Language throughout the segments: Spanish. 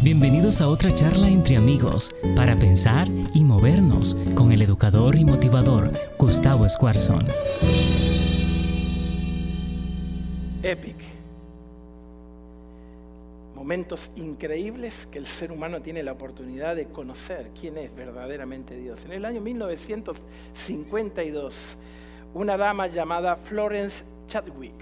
Bienvenidos a otra charla entre amigos para pensar y movernos con el educador y motivador Gustavo Escuarzón. Epic. Momentos increíbles que el ser humano tiene la oportunidad de conocer quién es verdaderamente Dios. En el año 1952, una dama llamada Florence Chadwick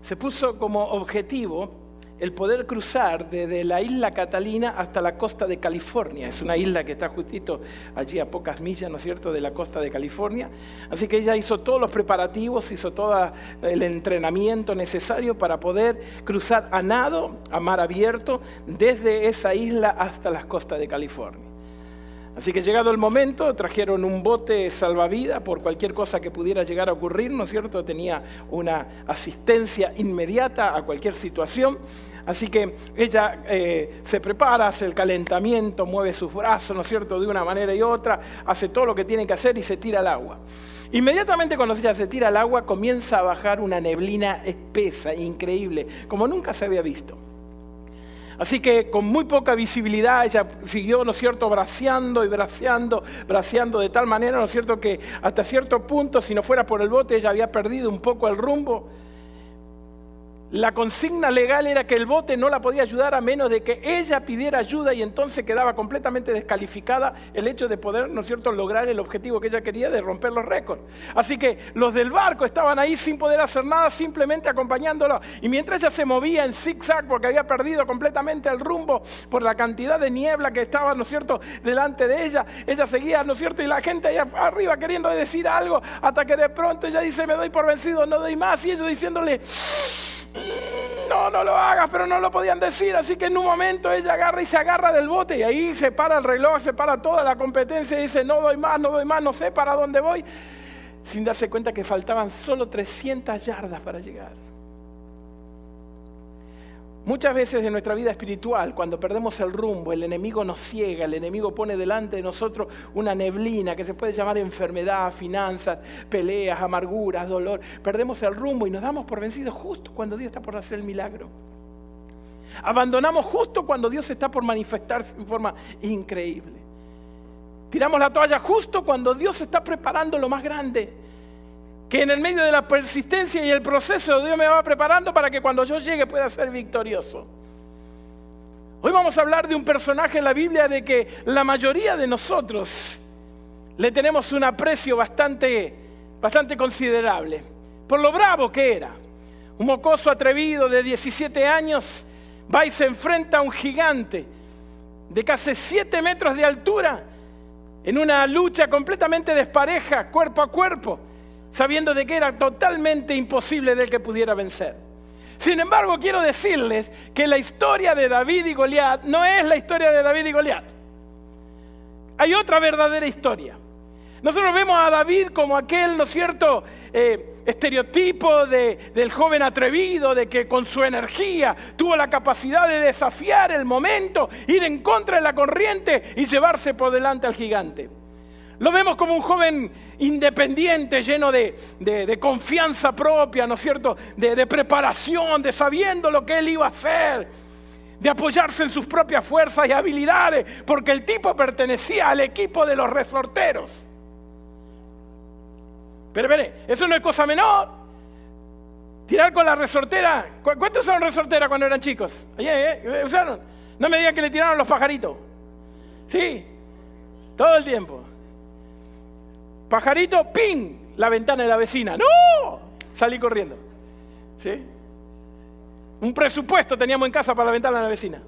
se puso como objetivo el poder cruzar desde la isla Catalina hasta la costa de California. Es una isla que está justito allí a pocas millas, ¿no es cierto?, de la costa de California. Así que ella hizo todos los preparativos, hizo todo el entrenamiento necesario para poder cruzar a nado, a mar abierto, desde esa isla hasta las costas de California. Así que llegado el momento, trajeron un bote salvavidas por cualquier cosa que pudiera llegar a ocurrir, ¿no es cierto? Tenía una asistencia inmediata a cualquier situación. Así que ella eh, se prepara, hace el calentamiento, mueve sus brazos, ¿no es cierto?, de una manera y otra, hace todo lo que tiene que hacer y se tira al agua. Inmediatamente cuando ella se tira al agua comienza a bajar una neblina espesa, increíble, como nunca se había visto. Así que con muy poca visibilidad ella siguió, ¿no es cierto?, braceando y braceando, braceando de tal manera, ¿no es cierto?, que hasta cierto punto, si no fuera por el bote, ella había perdido un poco el rumbo. La consigna legal era que el bote no la podía ayudar a menos de que ella pidiera ayuda y entonces quedaba completamente descalificada el hecho de poder, ¿no es cierto?, lograr el objetivo que ella quería de romper los récords. Así que los del barco estaban ahí sin poder hacer nada, simplemente acompañándolo. Y mientras ella se movía en zigzag porque había perdido completamente el rumbo por la cantidad de niebla que estaba, ¿no es cierto?, delante de ella, ella seguía, ¿no es cierto?, y la gente allá arriba queriendo decir algo hasta que de pronto ella dice, me doy por vencido, no doy más, y ellos diciéndole no, no lo hagas, pero no lo podían decir. Así que en un momento ella agarra y se agarra del bote y ahí se para el reloj, se para toda la competencia y dice, no doy más, no doy más, no sé para dónde voy, sin darse cuenta que faltaban solo 300 yardas para llegar. Muchas veces en nuestra vida espiritual, cuando perdemos el rumbo, el enemigo nos ciega, el enemigo pone delante de nosotros una neblina que se puede llamar enfermedad, finanzas, peleas, amarguras, dolor. Perdemos el rumbo y nos damos por vencidos justo cuando Dios está por hacer el milagro. Abandonamos justo cuando Dios está por manifestarse en forma increíble. Tiramos la toalla justo cuando Dios está preparando lo más grande que en el medio de la persistencia y el proceso Dios me va preparando para que cuando yo llegue pueda ser victorioso. Hoy vamos a hablar de un personaje en la Biblia de que la mayoría de nosotros le tenemos un aprecio bastante, bastante considerable por lo bravo que era. Un mocoso atrevido de 17 años va y se enfrenta a un gigante de casi 7 metros de altura en una lucha completamente despareja, cuerpo a cuerpo sabiendo de que era totalmente imposible de que pudiera vencer. Sin embargo, quiero decirles que la historia de David y Goliat no es la historia de David y Goliat. Hay otra verdadera historia. Nosotros vemos a David como aquel, ¿no es cierto?, eh, estereotipo del joven atrevido, de que con su energía tuvo la capacidad de desafiar el momento, ir en contra de la corriente y llevarse por delante al gigante. Lo vemos como un joven independiente, lleno de, confianza propia, ¿no es cierto? De, preparación, de sabiendo lo que él iba a hacer, de apoyarse en sus propias fuerzas y habilidades, porque el tipo pertenecía al equipo de los resorteros. Pero, pero, eso no es cosa menor. Tirar con la resortera. ¿Cuántos usaron resortera cuando eran chicos? ¿eh? ¿Usaron? No me digan que le tiraron los pajaritos. Sí, todo el tiempo. Pajarito, ¡ping! La ventana de la vecina. ¡No! Salí corriendo. ¿Sí? Un presupuesto teníamos en casa para la ventana de la vecina.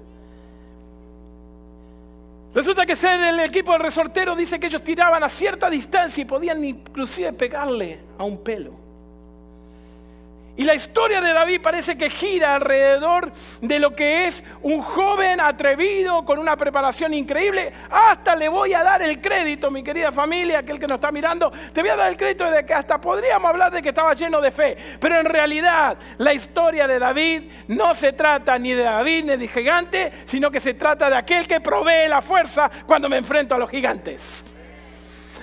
Resulta que ser el equipo del resortero dice que ellos tiraban a cierta distancia y podían inclusive pegarle a un pelo. Y la historia de David parece que gira alrededor de lo que es un joven atrevido con una preparación increíble. Hasta le voy a dar el crédito, mi querida familia, aquel que nos está mirando, te voy a dar el crédito de que hasta podríamos hablar de que estaba lleno de fe. Pero en realidad la historia de David no se trata ni de David ni de gigante, sino que se trata de aquel que provee la fuerza cuando me enfrento a los gigantes.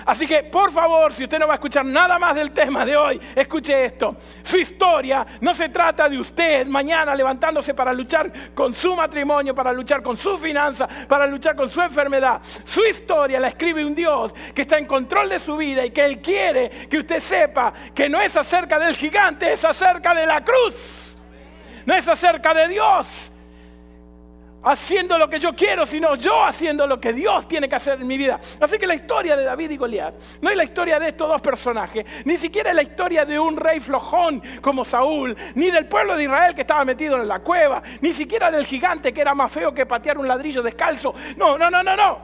Así que, por favor, si usted no va a escuchar nada más del tema de hoy, escuche esto. Su historia no se trata de usted mañana levantándose para luchar con su matrimonio, para luchar con su finanza, para luchar con su enfermedad. Su historia la escribe un Dios que está en control de su vida y que Él quiere que usted sepa que no es acerca del gigante, es acerca de la cruz. No es acerca de Dios haciendo lo que yo quiero, sino yo haciendo lo que Dios tiene que hacer en mi vida. Así que la historia de David y Goliat no es la historia de estos dos personajes, ni siquiera es la historia de un rey flojón como Saúl, ni del pueblo de Israel que estaba metido en la cueva, ni siquiera del gigante que era más feo que patear un ladrillo descalzo. No, no, no, no, no.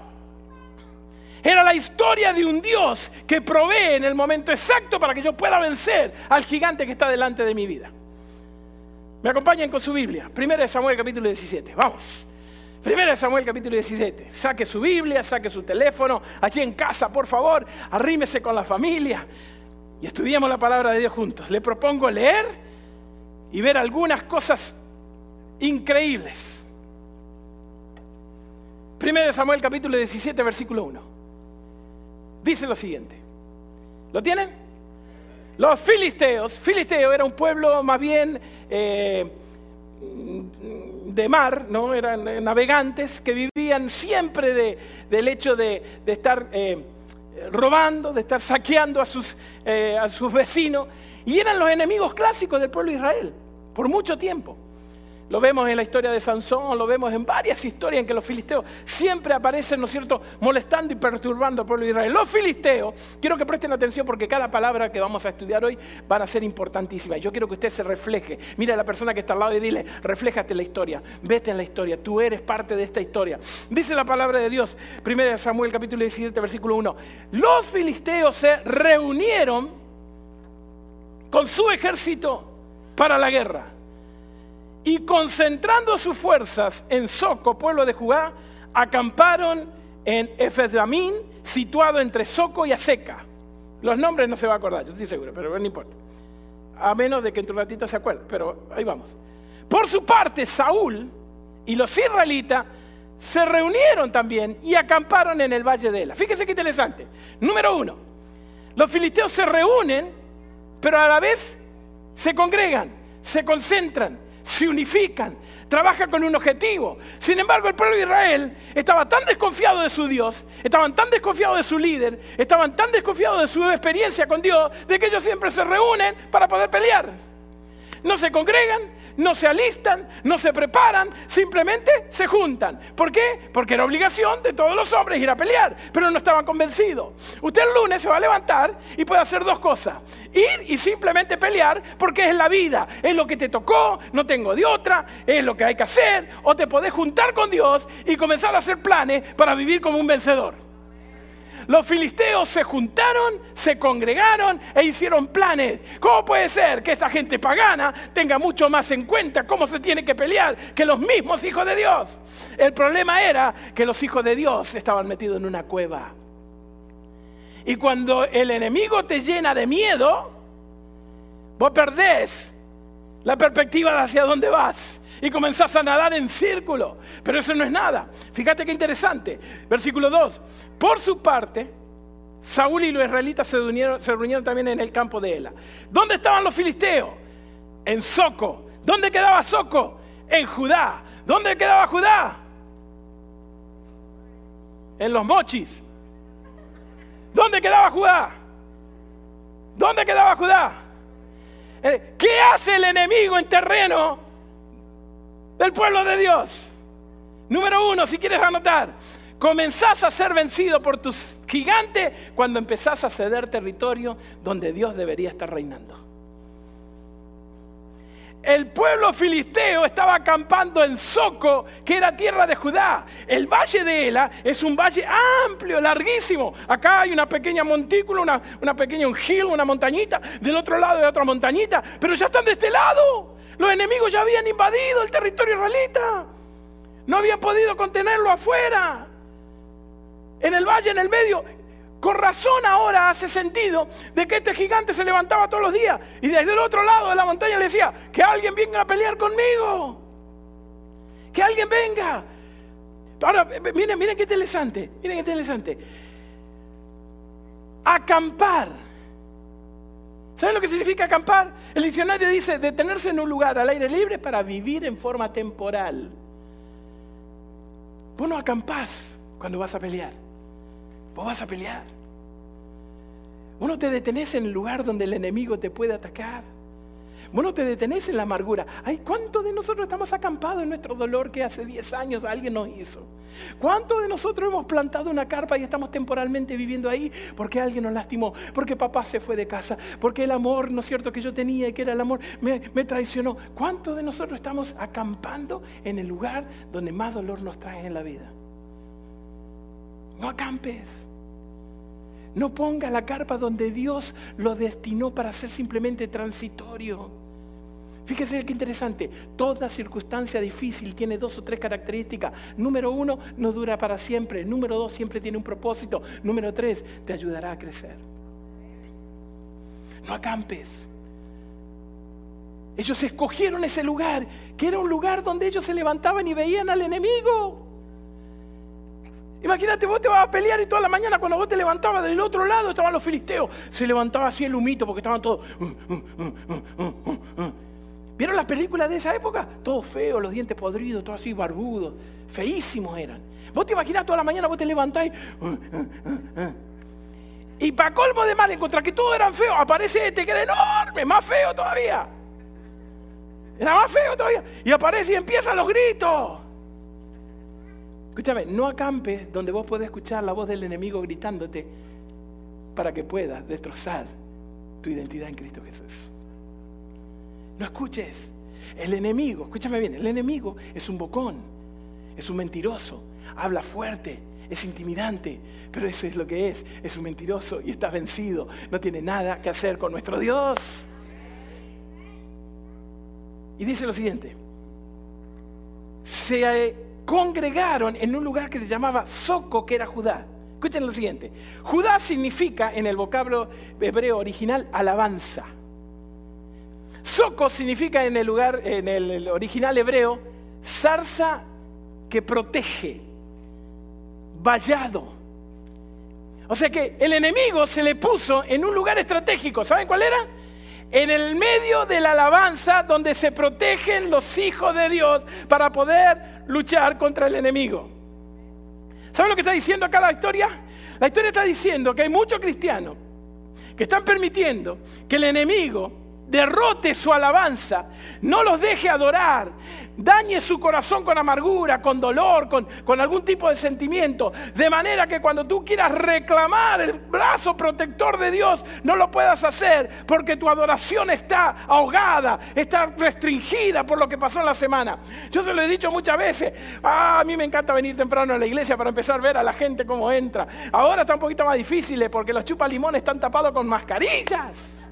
Era la historia de un Dios que provee en el momento exacto para que yo pueda vencer al gigante que está delante de mi vida. Me acompañan con su Biblia. Primera de Samuel capítulo 17. Vamos. Primera Samuel capítulo 17. Saque su Biblia, saque su teléfono. Allí en casa, por favor, arrímese con la familia y estudiamos la palabra de Dios juntos. Le propongo leer y ver algunas cosas increíbles. Primera Samuel capítulo 17, versículo 1. Dice lo siguiente. ¿Lo tienen? Los filisteos, filisteo era un pueblo más bien eh, de mar, ¿no? eran navegantes que vivían siempre del hecho de, estar eh, robando, de estar saqueando a sus, eh, a sus vecinos, y eran los enemigos clásicos del pueblo de Israel por mucho tiempo. Lo vemos en la historia de Sansón, lo vemos en varias historias en que los filisteos siempre aparecen, ¿no es cierto?, molestando y perturbando al pueblo de Israel. Los filisteos, quiero que presten atención porque cada palabra que vamos a estudiar hoy van a ser importantísimas. Yo quiero que usted se refleje. Mira a la persona que está al lado y dile, refléjate la historia, vete en la historia, tú eres parte de esta historia. Dice la palabra de Dios, 1 Samuel capítulo 17, versículo 1. Los filisteos se reunieron con su ejército para la guerra y concentrando sus fuerzas en Soco, pueblo de Judá, acamparon en Efesdamín, situado entre Soco y Aseca. Los nombres no se va a acordar, yo estoy seguro, pero no importa. A menos de que en tu ratito se acuerde, pero ahí vamos. Por su parte, Saúl y los israelitas se reunieron también y acamparon en el valle de Ela. Fíjense qué interesante. Número uno, los filisteos se reúnen, pero a la vez se congregan, se concentran, se unifican, trabajan con un objetivo. Sin embargo, el pueblo de Israel estaba tan desconfiado de su Dios, estaban tan desconfiados de su líder, estaban tan desconfiados de su experiencia con Dios, de que ellos siempre se reúnen para poder pelear. No se congregan, no se alistan, no se preparan, simplemente se juntan. ¿Por qué? Porque era obligación de todos los hombres ir a pelear, pero no estaban convencidos. Usted el lunes se va a levantar y puede hacer dos cosas. Ir y simplemente pelear porque es la vida, es lo que te tocó, no tengo de otra, es lo que hay que hacer, o te podés juntar con Dios y comenzar a hacer planes para vivir como un vencedor. Los filisteos se juntaron, se congregaron e hicieron planes. ¿Cómo puede ser que esta gente pagana tenga mucho más en cuenta cómo se tiene que pelear que los mismos hijos de Dios? El problema era que los hijos de Dios estaban metidos en una cueva. Y cuando el enemigo te llena de miedo, vos perdés la perspectiva de hacia dónde vas y comenzás a nadar en círculo. Pero eso no es nada. Fíjate qué interesante. Versículo 2. Por su parte, Saúl y los israelitas se reunieron, se reunieron también en el campo de Ela. ¿Dónde estaban los filisteos? En Soco. ¿Dónde quedaba Soco? En Judá. ¿Dónde quedaba Judá? En los mochis. ¿Dónde quedaba Judá? ¿Dónde quedaba Judá? Eh, ¿Qué hace el enemigo en terreno del pueblo de Dios. Número uno, si quieres anotar, comenzás a ser vencido por tus gigantes cuando empezás a ceder territorio donde Dios debería estar reinando. El pueblo filisteo estaba acampando en Soco, que era tierra de Judá. El valle de Ela es un valle amplio, larguísimo. Acá hay una pequeña montícula, una, una pequeña un hill, una montañita. Del otro lado hay otra montañita. Pero ya están de este lado. Los enemigos ya habían invadido el territorio israelita. No habían podido contenerlo afuera. En el valle, en el medio. Con razón ahora hace sentido de que este gigante se levantaba todos los días y desde el otro lado de la montaña le decía, que alguien venga a pelear conmigo. Que alguien venga. Ahora, miren, miren qué interesante, miren qué interesante. acampar. ¿Sabes lo que significa acampar? El diccionario dice detenerse en un lugar al aire libre para vivir en forma temporal. Vos no acampás cuando vas a pelear. Vos vas a pelear. Vos no te detenés en el lugar donde el enemigo te puede atacar. Vos no te detenés en la amargura. Ay, ¿cuántos de nosotros estamos acampados en nuestro dolor que hace 10 años alguien nos hizo? ¿Cuántos de nosotros hemos plantado una carpa y estamos temporalmente viviendo ahí porque alguien nos lastimó? Porque papá se fue de casa, porque el amor, ¿no es cierto?, que yo tenía y que era el amor, me, me traicionó. ¿Cuántos de nosotros estamos acampando en el lugar donde más dolor nos trae en la vida? No acampes. No ponga la carpa donde Dios lo destinó para ser simplemente transitorio. Fíjese qué interesante, toda circunstancia difícil tiene dos o tres características. Número uno, no dura para siempre. Número dos, siempre tiene un propósito. Número tres, te ayudará a crecer. No acampes. Ellos escogieron ese lugar, que era un lugar donde ellos se levantaban y veían al enemigo. Imagínate, vos te vas a pelear y toda la mañana cuando vos te levantabas del otro lado estaban los filisteos. Se levantaba así el humito porque estaban todos... ¿Vieron las películas de esa época? Todo feo, los dientes podridos, todo así barbudos. Feísimos eran. Vos te imaginás toda la mañana, vos te levantás y... para colmo de mal, en contra que todos eran feos, aparece este que era enorme, más feo todavía. Era más feo todavía. Y aparece y empiezan los gritos. Escúchame, no acampes donde vos podés escuchar la voz del enemigo gritándote para que puedas destrozar tu identidad en Cristo Jesús. No escuches. El enemigo, escúchame bien, el enemigo es un bocón, es un mentiroso, habla fuerte, es intimidante, pero eso es lo que es, es un mentiroso y está vencido, no tiene nada que hacer con nuestro Dios. Y dice lo siguiente, se congregaron en un lugar que se llamaba Soco, que era Judá. Escuchen lo siguiente, Judá significa en el vocablo hebreo original alabanza. Soco significa en el lugar, en el original hebreo, zarza que protege, vallado. O sea que el enemigo se le puso en un lugar estratégico. ¿Saben cuál era? En el medio de la alabanza donde se protegen los hijos de Dios para poder luchar contra el enemigo. ¿Saben lo que está diciendo acá la historia? La historia está diciendo que hay muchos cristianos que están permitiendo que el enemigo derrote su alabanza, no los deje adorar, dañe su corazón con amargura, con dolor, con, algún tipo de sentimiento, de manera que cuando tú quieras reclamar el brazo protector de Dios, no lo puedas hacer porque tu adoración está ahogada, está restringida por lo que pasó en la semana. Yo se lo he dicho muchas veces, ah, a mí me encanta venir temprano a la iglesia para empezar a ver a la gente cómo entra. Ahora está un poquito más difícil porque los chupalimones están tapados con mascarillas.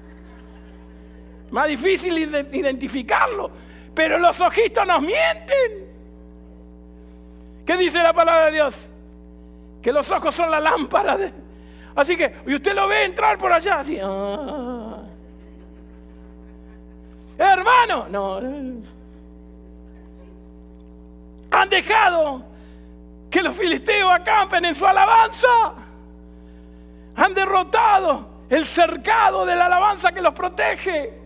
Más difícil identificarlo. Pero los ojitos nos mienten. ¿Qué dice la palabra de Dios? Que los ojos son la lámpara. De... Así que, y usted lo ve entrar por allá, así. Ah. Hermano, no. Han dejado que los filisteos acampen en su alabanza. Han derrotado el cercado de la alabanza que los protege.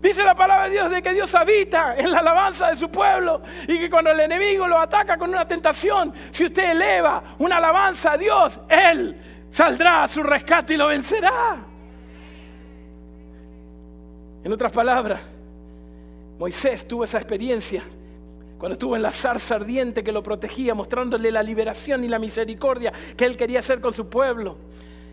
Dice la palabra de Dios de que Dios habita en la alabanza de su pueblo y que cuando el enemigo lo ataca con una tentación, si usted eleva una alabanza a Dios, Él saldrá a su rescate y lo vencerá. En otras palabras, Moisés tuvo esa experiencia cuando estuvo en la zarza ardiente que lo protegía, mostrándole la liberación y la misericordia que él quería hacer con su pueblo.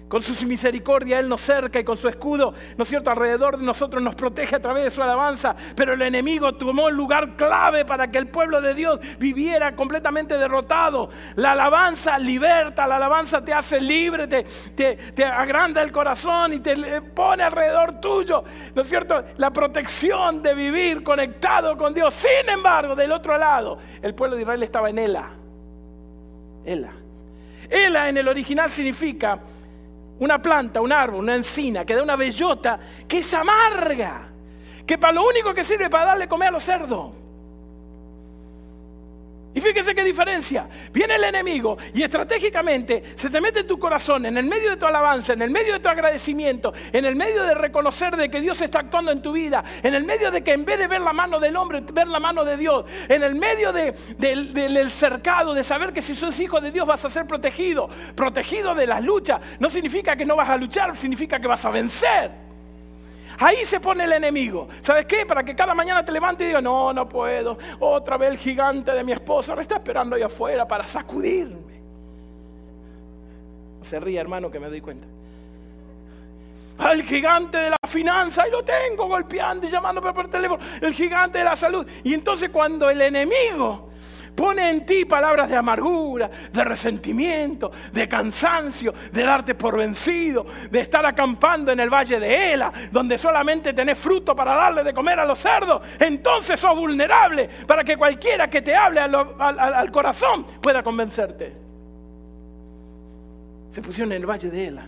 Con su misericordia Él nos cerca y con su escudo, ¿no es cierto?, alrededor de nosotros nos protege a través de su alabanza. Pero el enemigo tomó el lugar clave para que el pueblo de Dios viviera completamente derrotado. La alabanza liberta, la alabanza te hace libre, te, te, agranda el corazón y te pone alrededor tuyo, ¿no es cierto?, la protección de vivir conectado con Dios. Sin embargo, del otro lado, el pueblo de Israel estaba en Ela. Ela. Ela en el original significa una planta, un árbol, una encina que da una bellota que es amarga, que para lo único que sirve para darle comer a los cerdos. Y fíjese qué diferencia. Viene el enemigo y estratégicamente se te mete en tu corazón, en el medio de tu alabanza, en el medio de tu agradecimiento, en el medio de reconocer de que Dios está actuando en tu vida, en el medio de que en vez de ver la mano del hombre, ver la mano de Dios, en el medio del cercado, de saber que si sos hijo de Dios vas a ser protegido, protegido de las luchas. No significa que no vas a luchar, significa que vas a vencer. Ahí se pone el enemigo. ¿Sabes qué? Para que cada mañana te levantes y digas, no, no puedo. Otra vez el gigante de mi esposa me está esperando ahí afuera para sacudirme. Se ríe, hermano, que me doy cuenta. Al gigante de la finanza, y lo tengo golpeando y llamando por teléfono. El gigante de la salud. Y entonces cuando el enemigo Pone en ti palabras de amargura, de resentimiento, de cansancio, de darte por vencido, de estar acampando en el valle de Ela, donde solamente tenés fruto para darle de comer a los cerdos. Entonces sos vulnerable para que cualquiera que te hable al, corazón pueda convencerte. Se pusieron en el valle de Ela.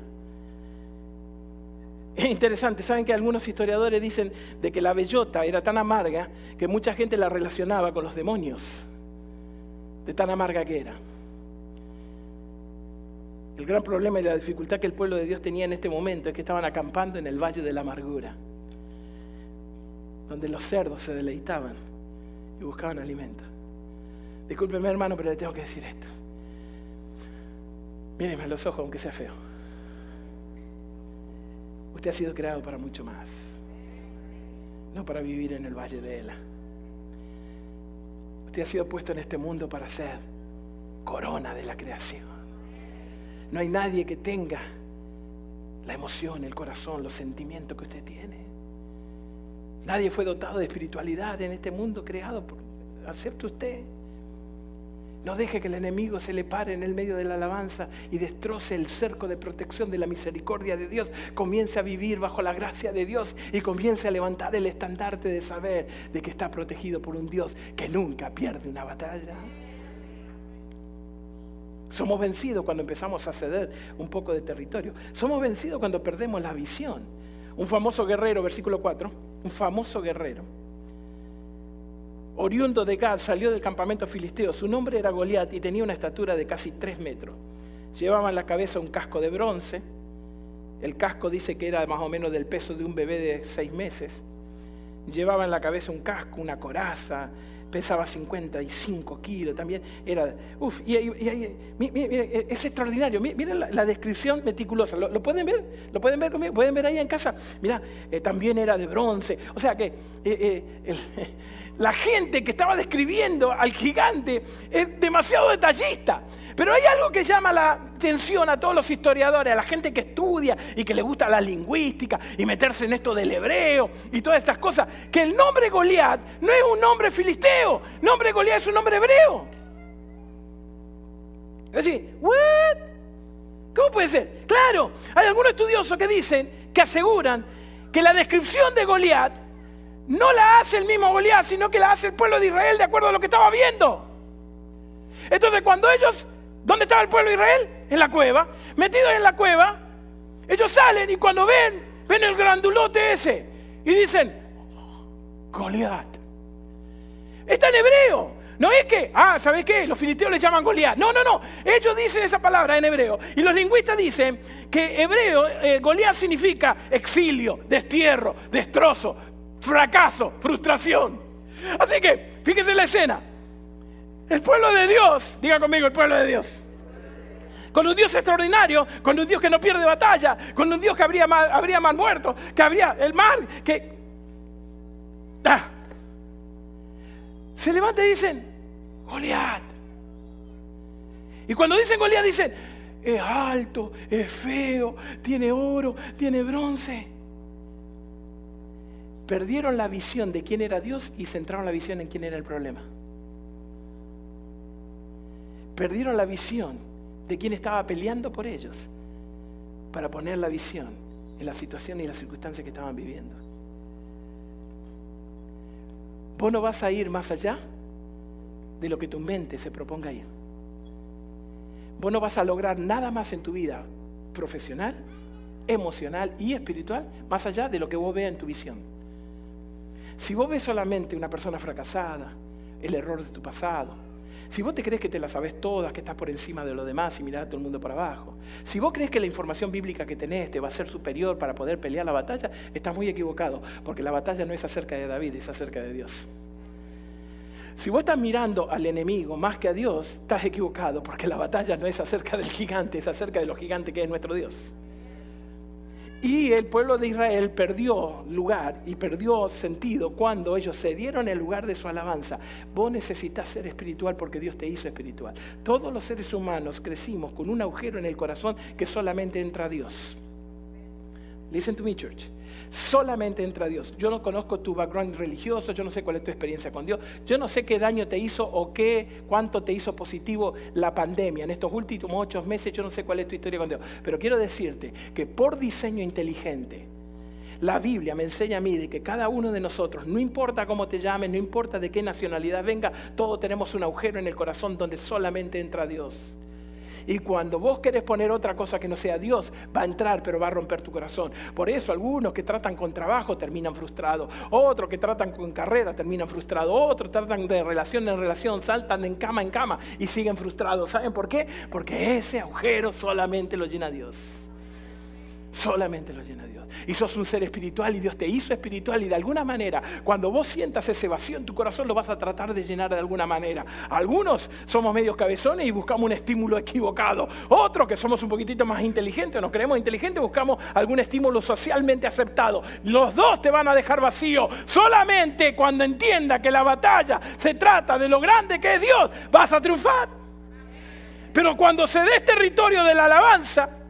Es interesante, saben que algunos historiadores dicen de que la bellota era tan amarga que mucha gente la relacionaba con los demonios de tan amarga que era. El gran problema y la dificultad que el pueblo de Dios tenía en este momento es que estaban acampando en el valle de la amargura, donde los cerdos se deleitaban y buscaban alimento. Discúlpeme hermano, pero le tengo que decir esto. Míreme a los ojos, aunque sea feo. Usted ha sido creado para mucho más, no para vivir en el valle de Ela. Usted ha sido puesto en este mundo para ser corona de la creación. No hay nadie que tenga la emoción, el corazón, los sentimientos que usted tiene. Nadie fue dotado de espiritualidad en este mundo creado, por, usted. No deje que el enemigo se le pare en el medio de la alabanza y destroce el cerco de protección de la misericordia de Dios. Comience a vivir bajo la gracia de Dios y comience a levantar el estandarte de saber de que está protegido por un Dios que nunca pierde una batalla. Somos vencidos cuando empezamos a ceder un poco de territorio. Somos vencidos cuando perdemos la visión. Un famoso guerrero, versículo 4, un famoso guerrero oriundo de Gad, salió del campamento filisteo. Su nombre era Goliat y tenía una estatura de casi tres metros. Llevaba en la cabeza un casco de bronce. El casco dice que era más o menos del peso de un bebé de seis meses. Llevaba en la cabeza un casco, una coraza, pesaba 55 kilos también. Era, uf, y, es extraordinario. Miren la, descripción meticulosa. ¿Lo, pueden ver? ¿Lo pueden ver conmigo? ¿Pueden ver ahí en casa? Mira, eh, también era de bronce. O sea que eh, eh, la gente que estaba describiendo al gigante es demasiado detallista. Pero hay algo que llama la atención a todos los historiadores, a la gente que estudia y que le gusta la lingüística y meterse en esto del hebreo y todas estas cosas, que el nombre Goliat no es un nombre filisteo, el nombre Goliat es un nombre hebreo. Es decir, ¿what? ¿Cómo puede ser? Claro, hay algunos estudiosos que dicen, que aseguran que la descripción de Goliat no la hace el mismo Goliat, sino que la hace el pueblo de Israel de acuerdo a lo que estaba viendo. Entonces, cuando ellos, ¿dónde estaba el pueblo de Israel? En la cueva. Metidos en la cueva, ellos salen y cuando ven, ven el grandulote ese y dicen, Goliat. Está en hebreo. No es que, ah, ¿sabes qué? Los filisteos le llaman Goliat. No, no, no. Ellos dicen esa palabra en hebreo. Y los lingüistas dicen que hebreo, eh, Goliat significa exilio, destierro, destrozo, fracaso, frustración. Así que, fíjese la escena. El pueblo de Dios, diga conmigo, el pueblo de Dios. Con un Dios extraordinario, con un Dios que no pierde batalla, con un Dios que habría mal, habría mal muerto, que habría el mar, que... ¡Ah! Se levanta y dicen, Goliat. Y cuando dicen Goliat dicen, es alto, es feo, tiene oro, tiene bronce perdieron la visión de quién era Dios y centraron la visión en quién era el problema. Perdieron la visión de quién estaba peleando por ellos para poner la visión en la situación y las circunstancias que estaban viviendo. Vos no vas a ir más allá de lo que tu mente se proponga ir. Vos no vas a lograr nada más en tu vida profesional, emocional y espiritual más allá de lo que vos veas en tu visión. Si vos ves solamente una persona fracasada, el error de tu pasado, Si vos te crees que te la sabes todas, que estás por encima de lo demás y mirás a todo el mundo para abajo. Si vos crees que la información bíblica que tenés te va a ser superior para poder pelear la batalla, estás muy equivocado, porque la batalla no es acerca de David, es acerca de Dios. Si vos estás mirando al enemigo más que a Dios, estás equivocado, porque la batalla no es acerca del gigante, es acerca de lo gigante que es nuestro Dios. Y el pueblo de Israel perdió lugar y perdió sentido cuando ellos se dieron el lugar de su alabanza. Vos necesitas ser espiritual porque Dios te hizo espiritual. Todos los seres humanos crecimos con un agujero en el corazón que solamente entra Dios. Listen to me, church. Solamente entra Dios. Yo no conozco tu background religioso, yo no sé cuál es tu experiencia con Dios, yo no sé qué daño te hizo o qué, cuánto te hizo positivo la pandemia. En estos últimos ocho meses yo no sé cuál es tu historia con Dios. Pero quiero decirte que por diseño inteligente, la Biblia me enseña a mí de que cada uno de nosotros, no importa cómo te llames, no importa de qué nacionalidad venga, todos tenemos un agujero en el corazón donde solamente entra Dios. Y cuando vos querés poner otra cosa que no sea Dios, va a entrar, pero va a romper tu corazón. Por eso algunos que tratan con trabajo terminan frustrados. Otros que tratan con carrera terminan frustrados. Otros tratan de relación en relación, saltan en cama en cama y siguen frustrados. ¿Saben por qué? Porque ese agujero solamente lo llena Dios. Solamente lo llena Dios. Y sos un ser espiritual y Dios te hizo espiritual y de alguna manera, cuando vos sientas ese vacío en tu corazón, lo vas a tratar de llenar de alguna manera. Algunos somos medios cabezones y buscamos un estímulo equivocado. Otros que somos un poquitito más inteligentes, nos creemos inteligentes, buscamos algún estímulo socialmente aceptado. Los dos te van a dejar vacío. Solamente cuando entienda que la batalla se trata de lo grande que es Dios, vas a triunfar. Pero cuando se dé territorio de la alabanza,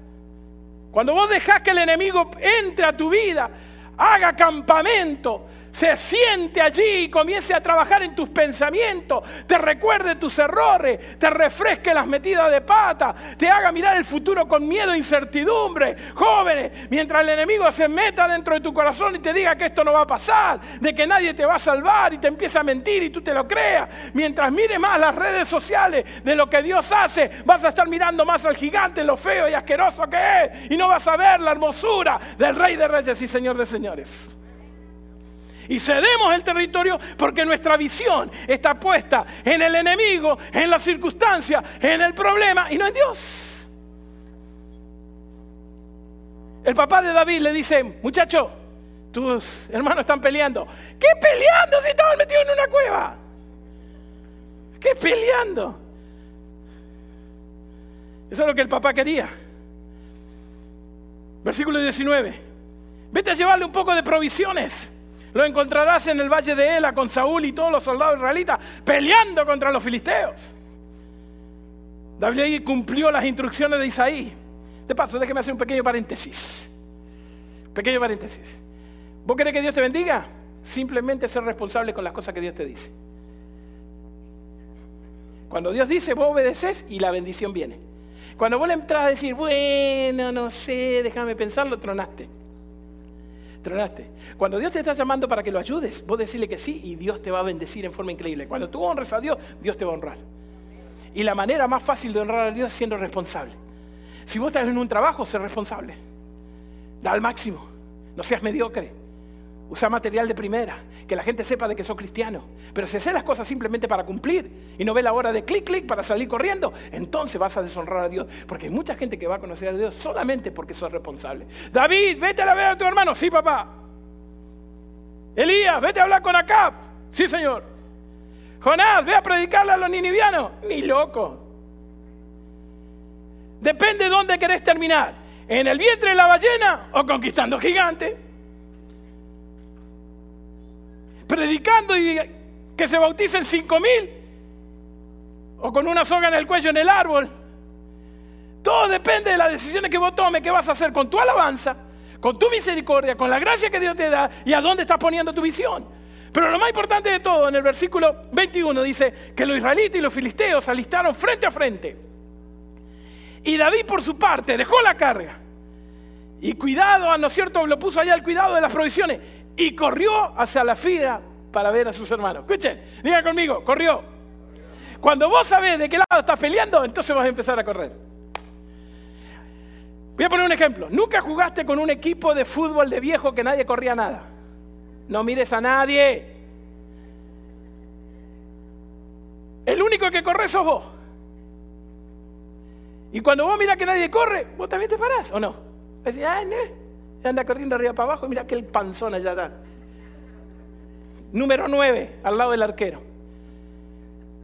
cuando vos dejás que el enemigo entre a tu vida, haga campamento, se siente allí y comience a trabajar en tus pensamientos, te recuerde tus errores, te refresque las metidas de pata, te haga mirar el futuro con miedo e incertidumbre. Jóvenes, mientras el enemigo se meta dentro de tu corazón y te diga que esto no va a pasar, de que nadie te va a salvar y te empieza a mentir y tú te lo creas, mientras mire más las redes sociales de lo que Dios hace, vas a estar mirando más al gigante, lo feo y asqueroso que es, y no vas a ver la hermosura del Rey de Reyes y Señor de Señores. Y cedemos el territorio porque nuestra visión está puesta en el enemigo, en la circunstancia, en el problema y no en Dios. El papá de David le dice, muchacho, tus hermanos están peleando. ¿Qué peleando si estaban metidos en una cueva? ¿Qué peleando? Eso es lo que el papá quería. Versículo 19. Vete a llevarle un poco de provisiones lo encontrarás en el valle de Ela con Saúl y todos los soldados israelitas peleando contra los filisteos. David cumplió las instrucciones de Isaí. De paso, déjeme hacer un pequeño paréntesis. Pequeño paréntesis. ¿Vos querés que Dios te bendiga? Simplemente ser responsable con las cosas que Dios te dice. Cuando Dios dice, vos obedeces y la bendición viene. Cuando vos le entras a decir, bueno, no sé, déjame pensarlo, tronaste. Cuando Dios te está llamando para que lo ayudes, vos decirle que sí y Dios te va a bendecir en forma increíble. Cuando tú honras a Dios, Dios te va a honrar. Y la manera más fácil de honrar a Dios es siendo responsable. Si vos estás en un trabajo, sé responsable. Da al máximo. No seas mediocre. Usa material de primera, que la gente sepa de que sos cristiano. Pero si haces las cosas simplemente para cumplir y no ve la hora de clic, clic para salir corriendo, entonces vas a deshonrar a Dios. Porque hay mucha gente que va a conocer a Dios solamente porque sos responsable. David, vete a ver a tu hermano. Sí, papá. Elías, vete a hablar con Acab. Sí, señor. Jonás, ve a predicarle a los ninivianos. Ni loco. Depende de dónde querés terminar. ¿En el vientre de la ballena o conquistando gigantes? Predicando y que se bauticen cinco mil, o con una soga en el cuello en el árbol. Todo depende de las decisiones que vos tomes, qué vas a hacer con tu alabanza, con tu misericordia, con la gracia que Dios te da y a dónde estás poniendo tu visión. Pero lo más importante de todo, en el versículo 21 dice que los israelitas y los filisteos alistaron frente a frente. Y David por su parte dejó la carga. Y cuidado, ¿no es cierto? Lo puso allá el cuidado de las provisiones y corrió hacia la fila para ver a sus hermanos. Escuchen, digan conmigo, corrió. Cuando vos sabés de qué lado estás peleando, entonces vas a empezar a correr. Voy a poner un ejemplo. Nunca jugaste con un equipo de fútbol de viejo que nadie corría nada. No mires a nadie. El único que corre sos vos. Y cuando vos mirás que nadie corre, vos también te parás, ¿o no? Decís, no, anda corriendo arriba para abajo, mira que el panzón allá está. Número 9, al lado del arquero.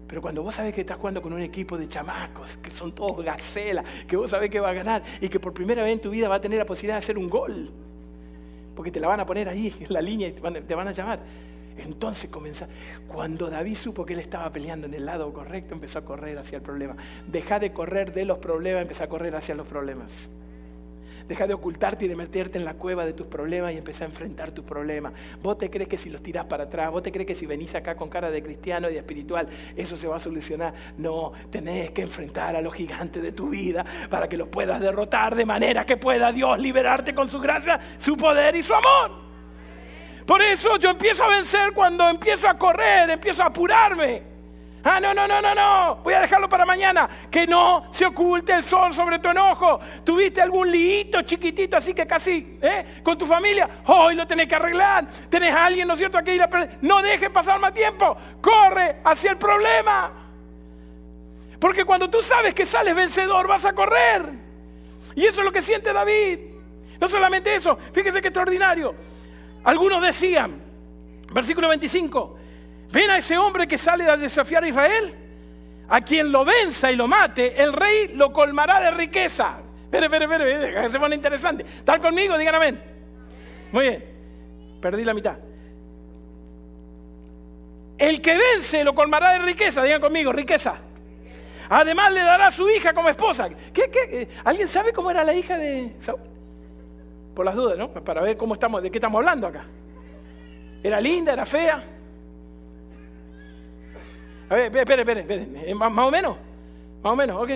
Pero cuando vos sabés que estás jugando con un equipo de chamacos, que son todos gacelas, que vos sabés que va a ganar y que por primera vez en tu vida va a tener la posibilidad de hacer un gol, porque te la van a poner ahí en la línea y te van a llamar. Entonces comienza, cuando David supo que él estaba peleando en el lado correcto, empezó a correr hacia el problema. Deja de correr de los problemas, empezó a correr hacia los problemas. Deja de ocultarte y de meterte en la cueva de tus problemas y empezar a enfrentar tus problemas. Vos te crees que si los tirás para atrás, vos te crees que si venís acá con cara de cristiano y de espiritual, eso se va a solucionar. No, tenés que enfrentar a los gigantes de tu vida para que los puedas derrotar de manera que pueda Dios liberarte con su gracia, su poder y su amor. Por eso yo empiezo a vencer cuando empiezo a correr, empiezo a apurarme. Ah, no, no, no, no, no. Voy a dejarlo para mañana. Que no se oculte el sol sobre tu enojo. ¿Tuviste algún liito chiquitito así que casi, ¿eh? Con tu familia. Hoy lo tenés que arreglar. Tenés a alguien, ¿no es cierto? Aquí no dejes pasar más tiempo. Corre hacia el problema. Porque cuando tú sabes que sales vencedor, vas a correr. Y eso es lo que siente David. No solamente eso. Fíjese qué extraordinario. Algunos decían, versículo 25. Ven a ese hombre que sale a desafiar a Israel. A quien lo venza y lo mate, el rey lo colmará de riqueza. Espere, espere, espere, se pone interesante. ¿Están conmigo? Digan amén. Muy bien. Perdí la mitad. El que vence lo colmará de riqueza. Digan conmigo, riqueza. Además le dará a su hija como esposa. ¿Qué, qué? ¿Alguien sabe cómo era la hija de Saúl? Por las dudas, ¿no? Para ver cómo estamos, de qué estamos hablando acá. ¿Era linda? ¿Era fea? A ver, esperen, esperen, esperen. Eh, ¿Más, o menos? Más o menos, ok.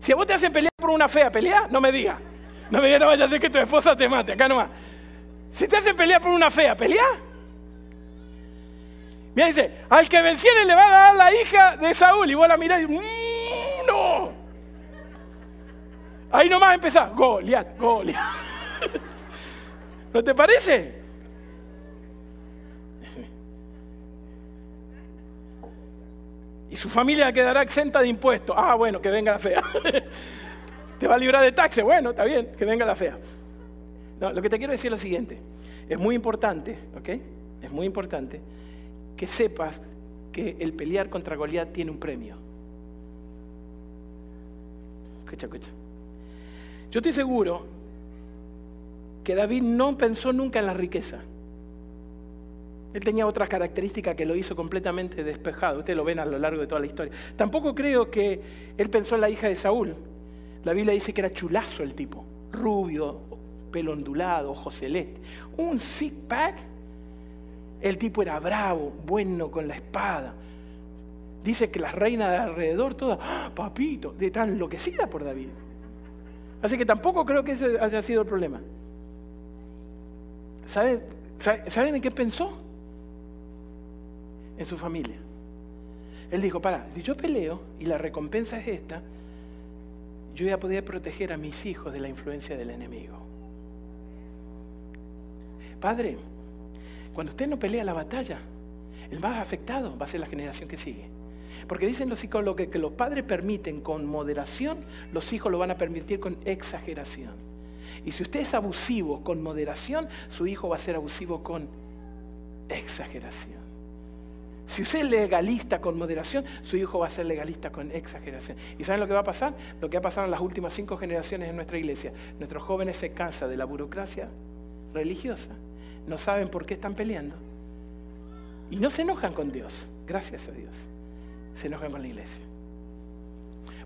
Si a vos te hacen pelear por una fea, pelea, no me digas. No me digas, no vaya a ser que tu esposa te mate, acá nomás. Si te hacen pelear por una fea, pelea. Mira, dice, al que venciere le va a dar la hija de Saúl. Y vos la mirás y mmm, no. Ahí nomás empezás, Goliat, Goliat. ¿No te parece? Y su familia quedará exenta de impuestos. Ah, bueno, que venga la fea. ¿Te va a librar de taxes? Bueno, está bien, que venga la fea. No, lo que te quiero decir es lo siguiente. Es muy importante, ¿ok? Es muy importante que sepas que el pelear contra Goliat tiene un premio. Escucha, escucha. Yo estoy seguro que David no pensó nunca en la riqueza. Él tenía otras características que lo hizo completamente despejado. Ustedes lo ven a lo largo de toda la historia. Tampoco creo que él pensó en la hija de Saúl. La Biblia dice que era chulazo el tipo. Rubio, pelo ondulado, ojos celeste. Un six pack. El tipo era bravo, bueno con la espada. Dice que las reinas de alrededor, todas, ¡Ah, papito, de tan enloquecida por David. Así que tampoco creo que ese haya sido el problema. ¿Saben, ¿Saben en qué pensó? En su familia. Él dijo, para, si yo peleo y la recompensa es esta, yo voy a poder proteger a mis hijos de la influencia del enemigo. Padre, cuando usted no pelea la batalla, el más afectado va a ser la generación que sigue. Porque dicen los psicólogos que los padres permiten con moderación, los hijos lo van a permitir con exageración. Y si usted es abusivo con moderación, su hijo va a ser abusivo con exageración. Si usted es legalista con moderación, su hijo va a ser legalista con exageración. ¿Y saben lo que va a pasar? Lo que ha pasado en las últimas cinco generaciones en nuestra iglesia. Nuestros jóvenes se cansan de la burocracia religiosa. No saben por qué están peleando. Y no se enojan con Dios, gracias a Dios. Se enojan con la iglesia.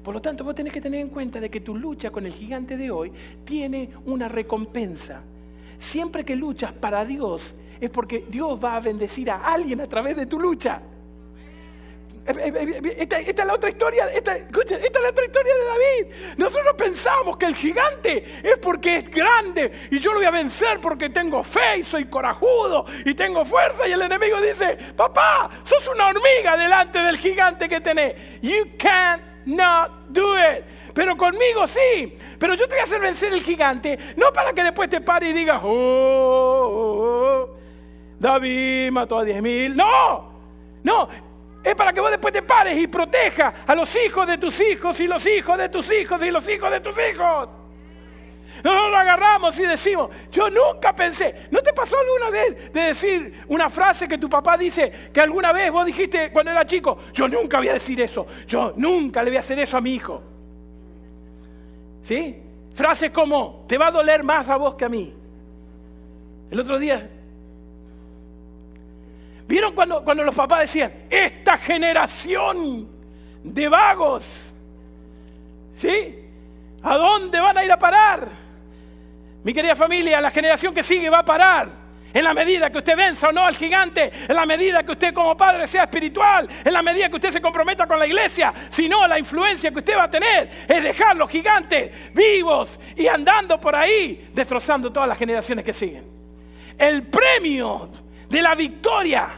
Por lo tanto, vos tenés que tener en cuenta de que tu lucha con el gigante de hoy tiene una recompensa. Siempre que luchas para Dios, es porque Dios va a bendecir a alguien a través de tu lucha. Eh, eh, eh, esta, es la otra historia, esta, esta es la otra historia de David. Nosotros pensamos que el gigante es porque es grande y yo lo voy a vencer porque tengo fe y soy corajudo y tengo fuerza. Y el enemigo dice, papá, sos una hormiga delante del gigante que tenés. You cannot do it. Pero conmigo sí. Pero yo te voy a hacer vencer el gigante, no para que después te pare y digas, oh, oh, oh David mató a diez mil. No, No, es para que vos después te pares y protejas a los hijos de tus hijos y los hijos de tus hijos y los hijos de tus hijos. Nosotros lo agarramos y decimos, yo nunca pensé, ¿no te pasó alguna vez de decir una frase que tu papá dice que alguna vez vos dijiste cuando era chico, yo nunca voy a decir eso, yo nunca le voy a hacer eso a mi hijo? ¿Sí? Frases como, te va a doler más a vos que a mí. El otro día, ¿vieron cuando, cuando los papás decían, esta generación de vagos? ¿Sí? ¿A dónde van a ir a parar? Mi querida familia, la generación que sigue va a parar. En la medida que usted venza o no al gigante, en la medida que usted como padre sea espiritual, en la medida que usted se comprometa con la iglesia, si no, la influencia que usted va a tener es dejar los gigantes vivos y andando por ahí, destrozando todas las generaciones que siguen. El premio de la victoria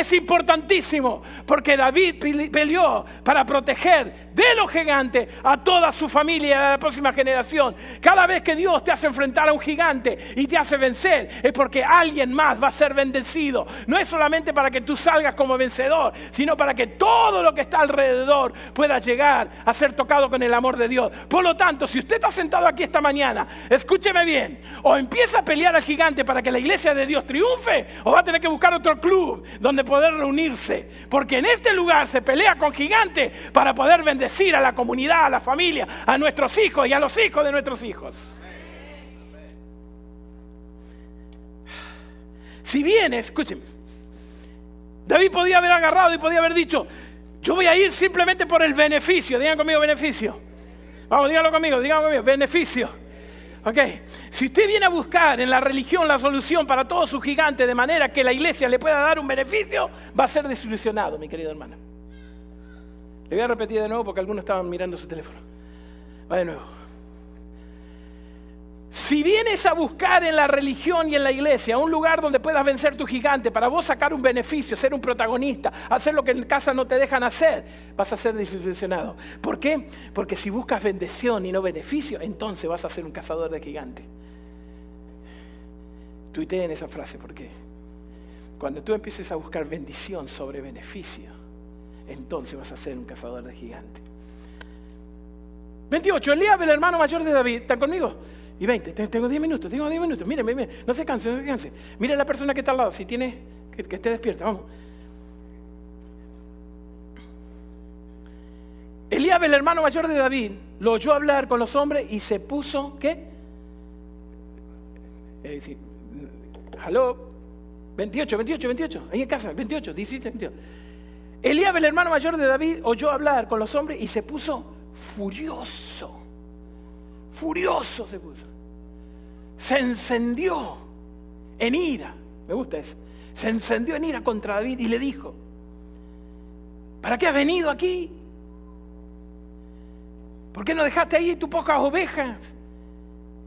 es importantísimo porque David peleó para proteger de los gigantes a toda su familia y a la próxima generación. Cada vez que Dios te hace enfrentar a un gigante y te hace vencer es porque alguien más va a ser bendecido. No es solamente para que tú salgas como vencedor, sino para que todo lo que está alrededor pueda llegar a ser tocado con el amor de Dios. Por lo tanto, si usted está sentado aquí esta mañana, escúcheme bien, o empieza a pelear al gigante para que la iglesia de Dios triunfe, o va a tener que buscar otro club donde de poder reunirse. Porque en este lugar se pelea con gigantes para poder bendecir a la comunidad, a la familia, a nuestros hijos y a los hijos de nuestros hijos. Si viene, escuchen, David podía haber agarrado y podía haber dicho, yo voy a ir simplemente por el beneficio. Digan conmigo beneficio. Vamos, díganlo conmigo, díganlo conmigo, beneficio. Ok, si usted viene a buscar en la religión la solución para todo su gigante de manera que la iglesia le pueda dar un beneficio, va a ser desilusionado, mi querido hermano. Le voy a repetir de nuevo porque algunos estaban mirando su teléfono. Va de nuevo. Si vienes a buscar en la religión y en la iglesia un lugar donde puedas vencer tu gigante para vos sacar un beneficio, ser un protagonista, hacer lo que en casa no te dejan hacer, vas a ser desilusionado. ¿Por qué? Porque si buscas bendición y no beneficio, entonces vas a ser un cazador de gigantes. en esa frase porque cuando tú empieces a buscar bendición sobre beneficio, entonces vas a ser un cazador de gigantes. 28. Elías, el hermano mayor de David, ¿están conmigo? y 20. Tengo 10 minutos, tengo 10 minutos. Mire, mire, no se canse, no se canse. Mire a la persona que está al lado, si tiene, que, esté despierta, vamos. Elías, el hermano mayor de David, lo oyó hablar con los hombres y se puso, ¿qué? Eh, sí. 28, 28, 28, ahí en casa, 28, 17, 28. Elías, el hermano mayor de David, oyó hablar con los hombres y se puso furioso Furioso se puso. Se encendió en ira. Me gusta eso. Se encendió en ira contra David y le dijo, ¿para qué has venido aquí? ¿Por qué no dejaste ahí tus pocas ovejas?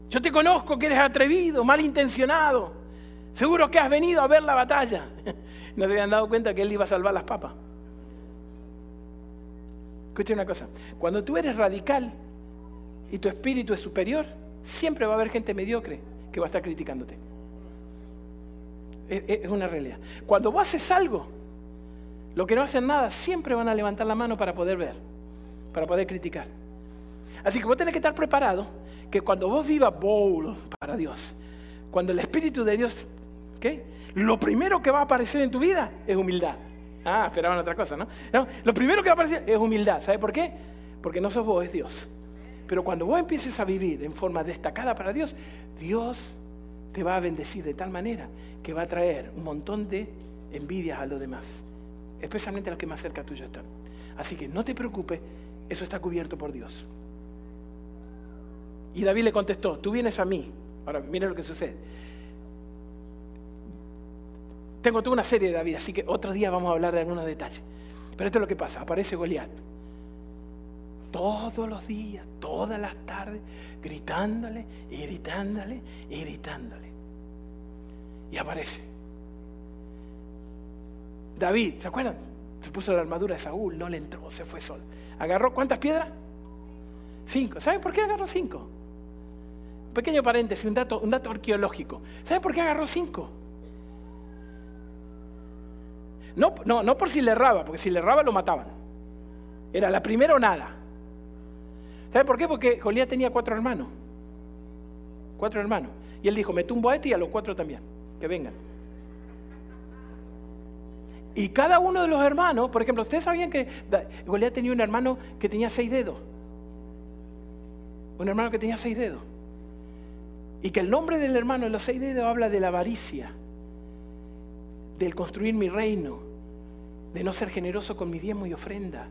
Yo te conozco que eres atrevido, malintencionado. Seguro que has venido a ver la batalla. No se habían dado cuenta que él iba a salvar las papas. Escucha una cosa. Cuando tú eres radical, y tu espíritu es superior, siempre va a haber gente mediocre que va a estar criticándote. Es, una realidad. Cuando vos haces algo, lo que no hacen nada, siempre van a levantar la mano para poder ver, para poder criticar. Así que vos tenés que estar preparado que cuando vos vivas bowl para Dios, cuando el Espíritu de Dios, ¿qué? lo primero que va a aparecer en tu vida es humildad. Ah, esperaban otra cosa, ¿no? Lo primero que va a aparecer es humildad. ¿Sabe por qué? Porque no sos vos, es Dios. Pero cuando vos empieces a vivir en forma destacada para Dios, Dios te va a bendecir de tal manera que va a traer un montón de envidias a los demás, especialmente a los que más cerca tuyo están. Así que no te preocupes, eso está cubierto por Dios. Y David le contestó, tú vienes a mí. Ahora, mira lo que sucede. Tengo toda una serie de David, así que otro día vamos a hablar de algunos detalles. Pero esto es lo que pasa, aparece Goliat todos los días, todas las tardes, gritándole y gritándole y gritándole. Y aparece. David, ¿se acuerdan? Se puso la armadura de Saúl, no le entró, se fue solo. ¿Agarró cuántas piedras? Cinco. ¿Saben por qué agarró cinco? Un pequeño paréntesis, un dato, un dato arqueológico. ¿Saben por qué agarró cinco? No, no, no por si le erraba, porque si le erraba lo mataban. Era la primera o nada. ¿Sabe por qué? Porque Goliat tenía cuatro hermanos. Cuatro hermanos. Y él dijo, me tumbo a este y a los cuatro también, que vengan. Y cada uno de los hermanos, por ejemplo, ¿ustedes sabían que Goliat tenía un hermano que tenía seis dedos? Un hermano que tenía seis dedos. Y que el nombre del hermano de los seis dedos habla de la avaricia, del construir mi reino, de no ser generoso con mi diezmo y ofrenda,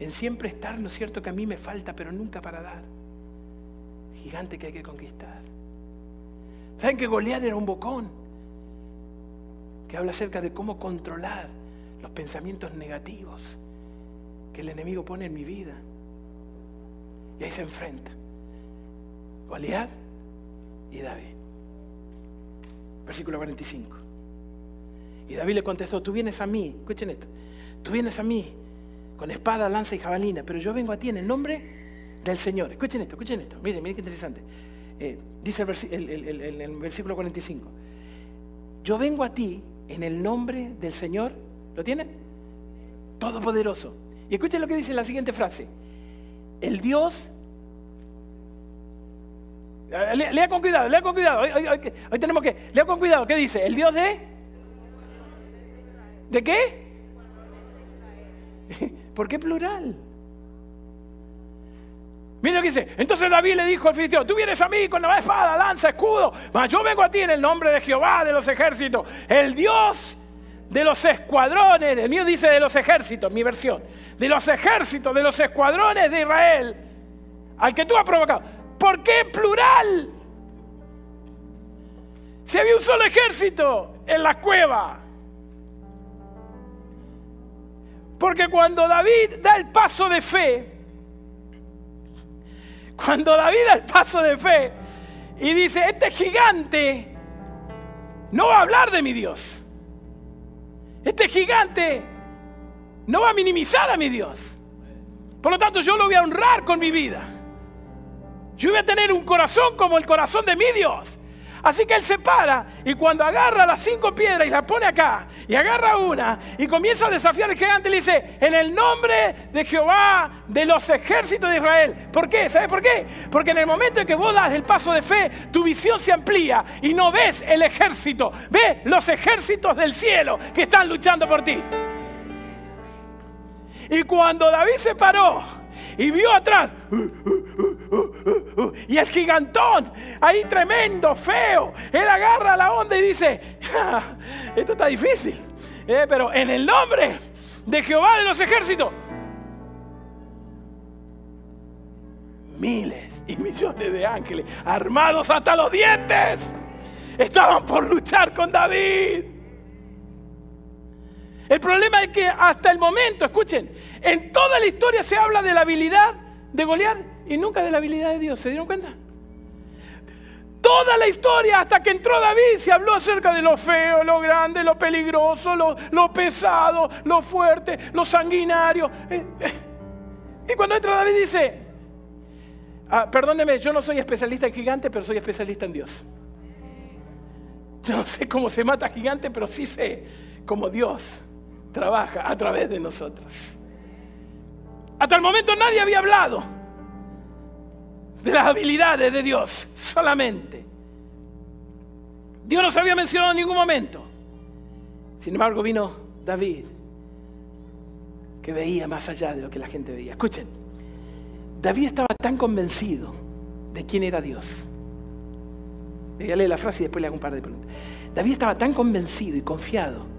en siempre estar, ¿no es cierto?, que a mí me falta, pero nunca para dar. Gigante que hay que conquistar. ¿Saben que Goliat era un bocón? Que habla acerca de cómo controlar los pensamientos negativos que el enemigo pone en mi vida. Y ahí se enfrenta. Goliat y David. Versículo 45. Y David le contestó, tú vienes a mí, escuchen esto, tú vienes a mí con espada, lanza y jabalina, pero yo vengo a ti en el nombre del Señor. Escuchen esto, escuchen esto, miren, miren qué interesante. Eh, dice el, versículo 45, yo vengo a ti en el nombre del Señor, ¿lo tienen? Todopoderoso. Y escuchen lo que dice la siguiente frase, el Dios Lea, con cuidado, lea con cuidado. Hoy, tenemos que, lea con cuidado. ¿Qué dice? ¿El Dios de? ¿De qué? ¿Por qué plural? Mira lo que dice. Entonces David le dijo al filisteo, tú vienes a mí con la espada, lanza, escudo, mas yo vengo a ti en el nombre de Jehová de los ejércitos, el Dios de los escuadrones, el mío dice de los ejércitos, mi versión, de los ejércitos, de los escuadrones de Israel, al que tú has provocado. ¿Por qué plural? Si había un solo ejército en la cueva. Porque cuando David da el paso de fe, cuando David da el paso de fe y dice, este gigante no va a hablar de mi Dios. Este gigante no va a minimizar a mi Dios. Por lo tanto, yo lo voy a honrar con mi vida. Yo voy a tener un corazón como el corazón de mi Dios. Así que él se para y cuando agarra las cinco piedras y las pone acá y agarra una y comienza a desafiar al gigante, le dice, en el nombre de Jehová de los ejércitos de Israel. ¿Por qué? ¿Sabes por qué? Porque en el momento en que vos das el paso de fe, tu visión se amplía y no ves el ejército, ves los ejércitos del cielo que están luchando por ti. Y cuando David se paró, y vio atrás. y el gigantón, ahí tremendo, feo, él agarra la onda y dice, esto está difícil, eh, pero en el nombre de Jehová de los ejércitos, miles y millones de ángeles armados hasta los dientes estaban por luchar con David. El problema es que hasta el momento, escuchen, en toda la historia se habla de la habilidad de Goliat y nunca de la habilidad de Dios. ¿Se dieron cuenta? Toda la historia, hasta que entró David, se habló acerca de lo feo, lo grande, lo peligroso, lo, pesado, lo fuerte, lo sanguinario. Eh, eh. Y cuando entra David dice, ah, perdóneme, yo no soy especialista en gigantes, pero soy especialista en Dios. Yo no sé cómo se mata gigante, pero sí sé cómo Dios trabaja a través de nosotros. Hasta el momento nadie había hablado de las habilidades de Dios solamente. Dios no se había mencionado en ningún momento. Sin embargo, vino David, que veía más allá de lo que la gente veía. Escuchen, David estaba tan convencido de quién era Dios. Voy a leer la frase y después le hago un par de preguntas. David estaba tan convencido y confiado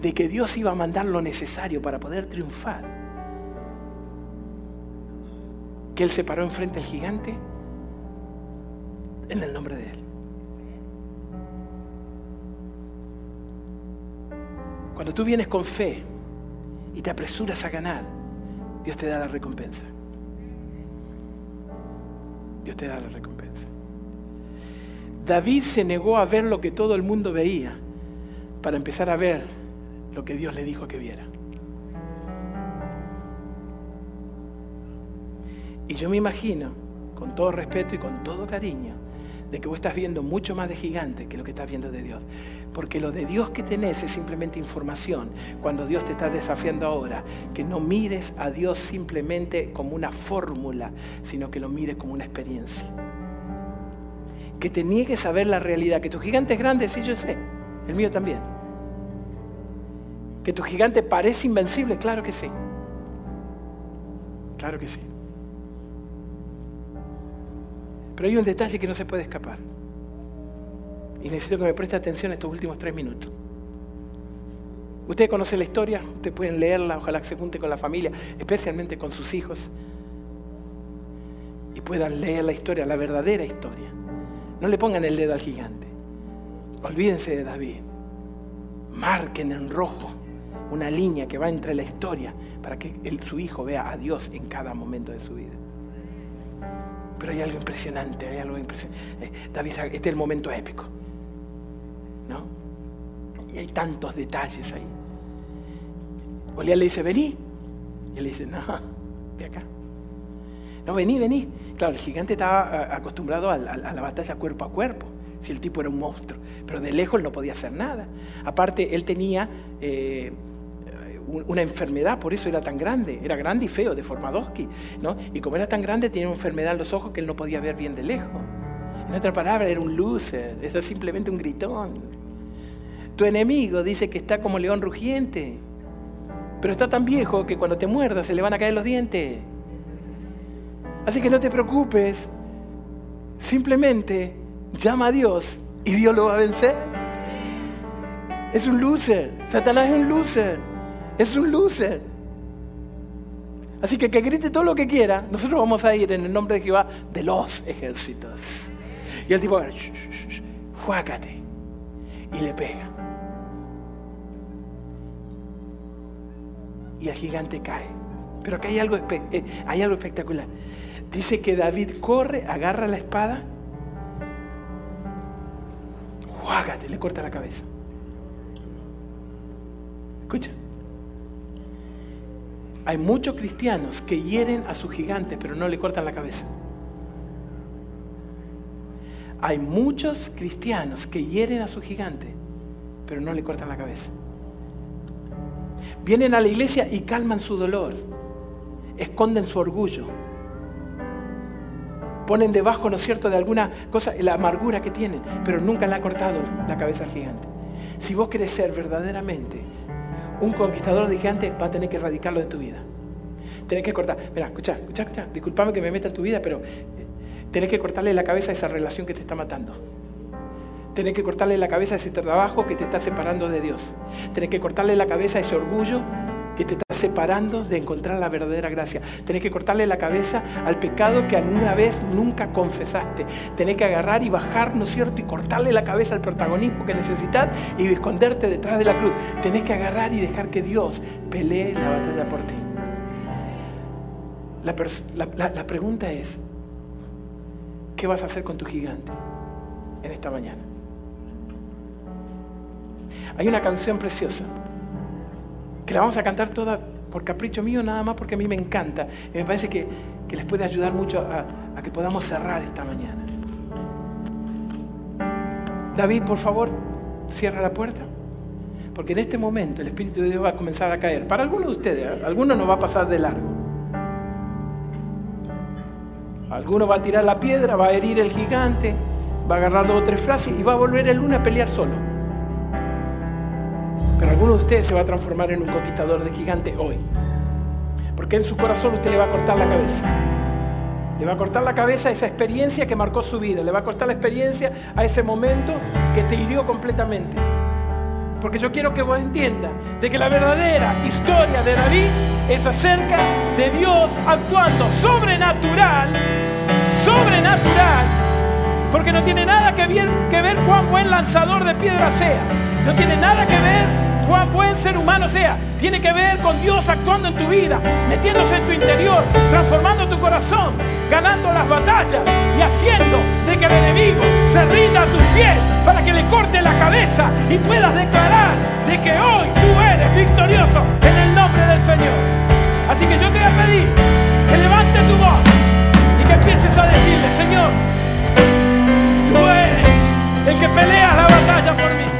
de que Dios iba a mandar lo necesario para poder triunfar, que Él se paró enfrente del gigante en el nombre de Él. Cuando tú vienes con fe y te apresuras a ganar, Dios te da la recompensa. Dios te da la recompensa. David se negó a ver lo que todo el mundo veía para empezar a ver lo que Dios le dijo que viera. Y yo me imagino, con todo respeto y con todo cariño, de que vos estás viendo mucho más de gigante que lo que estás viendo de Dios. Porque lo de Dios que tenés es simplemente información. Cuando Dios te está desafiando ahora, que no mires a Dios simplemente como una fórmula, sino que lo mires como una experiencia. Que te niegues a ver la realidad, que tu gigante es grande, sí yo sé, el mío también. Que tu gigante parece invencible, claro que sí. Claro que sí. Pero hay un detalle que no se puede escapar. Y necesito que me preste atención estos últimos tres minutos. Ustedes conocen la historia, ustedes pueden leerla, ojalá que se junte con la familia, especialmente con sus hijos, y puedan leer la historia, la verdadera historia. No le pongan el dedo al gigante. Olvídense de David. Marquen en rojo una línea que va entre la historia para que su hijo vea a Dios en cada momento de su vida. Pero hay algo impresionante, hay algo impresionante. Eh, David, este es el momento épico. ¿No? Y hay tantos detalles ahí. Goliat le dice, vení. Y él dice, no, de acá. No, vení, vení. Claro, el gigante estaba acostumbrado a, la batalla cuerpo a cuerpo, si el tipo era un monstruo. Pero de lejos no podía hacer nada. Aparte, él tenía... Eh, una enfermedad, por eso era tan grande, era grande y feo, de Formadowski, ¿no? Y como era tan grande, tenía una enfermedad en los ojos que él no podía ver bien de lejos. En otra palabra, era un loser, era simplemente un gritón. Tu enemigo dice que está como león rugiente, pero está tan viejo que cuando te muerda se le van a caer los dientes. Así que no te preocupes, simplemente llama a Dios y Dios lo va a vencer. Es un loser, Satanás es un loser. Es un loser. Así que que grite todo lo que quiera, nosotros vamos a ir en el nombre de Jehová de los ejércitos. Y el tipo, fuácate. Y le pega. Y el gigante cae. Pero acá hay algo, eh, hay algo espectacular. Dice que David corre, agarra la espada, juágate, le corta la cabeza. Escucha. Hay muchos cristianos que hieren a su gigante pero no le cortan la cabeza. Hay muchos cristianos que hieren a su gigante pero no le cortan la cabeza. Vienen a la iglesia y calman su dolor, esconden su orgullo, ponen debajo, ¿no es cierto?, de alguna cosa la amargura que tienen, pero nunca le ha cortado la cabeza al gigante. Si vos querés ser verdaderamente un conquistador de gigante va a tener que erradicarlo de tu vida. Tenés que cortar. Mira, escucha, escucha, escucha. Disculpame que me meta en tu vida, pero eh, tenés que cortarle la cabeza a esa relación que te está matando. Tenés que cortarle la cabeza a ese trabajo que te está separando de Dios. Tenés que cortarle la cabeza a ese orgullo que te está separando de encontrar la verdadera gracia. Tenés que cortarle la cabeza al pecado que alguna vez nunca confesaste. Tenés que agarrar y bajar, ¿no es cierto? Y cortarle la cabeza al protagonismo que necesitas y esconderte detrás de la cruz. Tenés que agarrar y dejar que Dios pelee la batalla por ti. La, la pregunta es, ¿qué vas a hacer con tu gigante en esta mañana? Hay una canción preciosa que la vamos a cantar toda por capricho mío, nada más porque a mí me encanta. Y me parece que, les puede ayudar mucho a, que podamos cerrar esta mañana. David, por favor, cierra la puerta. Porque en este momento el Espíritu de Dios va a comenzar a caer. Para algunos de ustedes, ¿eh? algunos no va a pasar de largo. Alguno va a tirar la piedra, va a herir el gigante, va a agarrar dos o tres frases y va a volver el lunes a pelear solo. Pero alguno de ustedes se va a transformar en un conquistador de gigante hoy. Porque en su corazón usted le va a cortar la cabeza. Le va a cortar la cabeza a esa experiencia que marcó su vida. Le va a cortar la experiencia a ese momento que te hirió completamente. Porque yo quiero que vos entiendas de que la verdadera historia de David es acerca de Dios actuando sobrenatural, sobrenatural, porque no tiene nada que ver, que ver cuán buen lanzador de piedra sea. No tiene nada que ver cuán buen ser humano sea. Tiene que ver con Dios actuando en tu vida, metiéndose en tu interior, transformando tu corazón, ganando las batallas y haciendo de que el enemigo se rinda a tus pies para que le corte la cabeza y puedas declarar de que hoy tú eres victorioso en el nombre del Señor. Así que yo te voy a pedir que levante tu voz y que empieces a decirle, Señor, tú el que pelea la batalla por mí.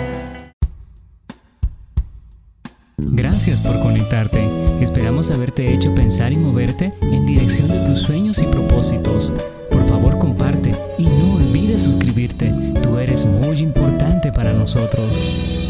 Gracias por conectarte. Esperamos haberte hecho pensar y moverte en dirección de tus sueños y propósitos. Por favor, comparte y no olvides suscribirte. Tú eres muy importante para nosotros.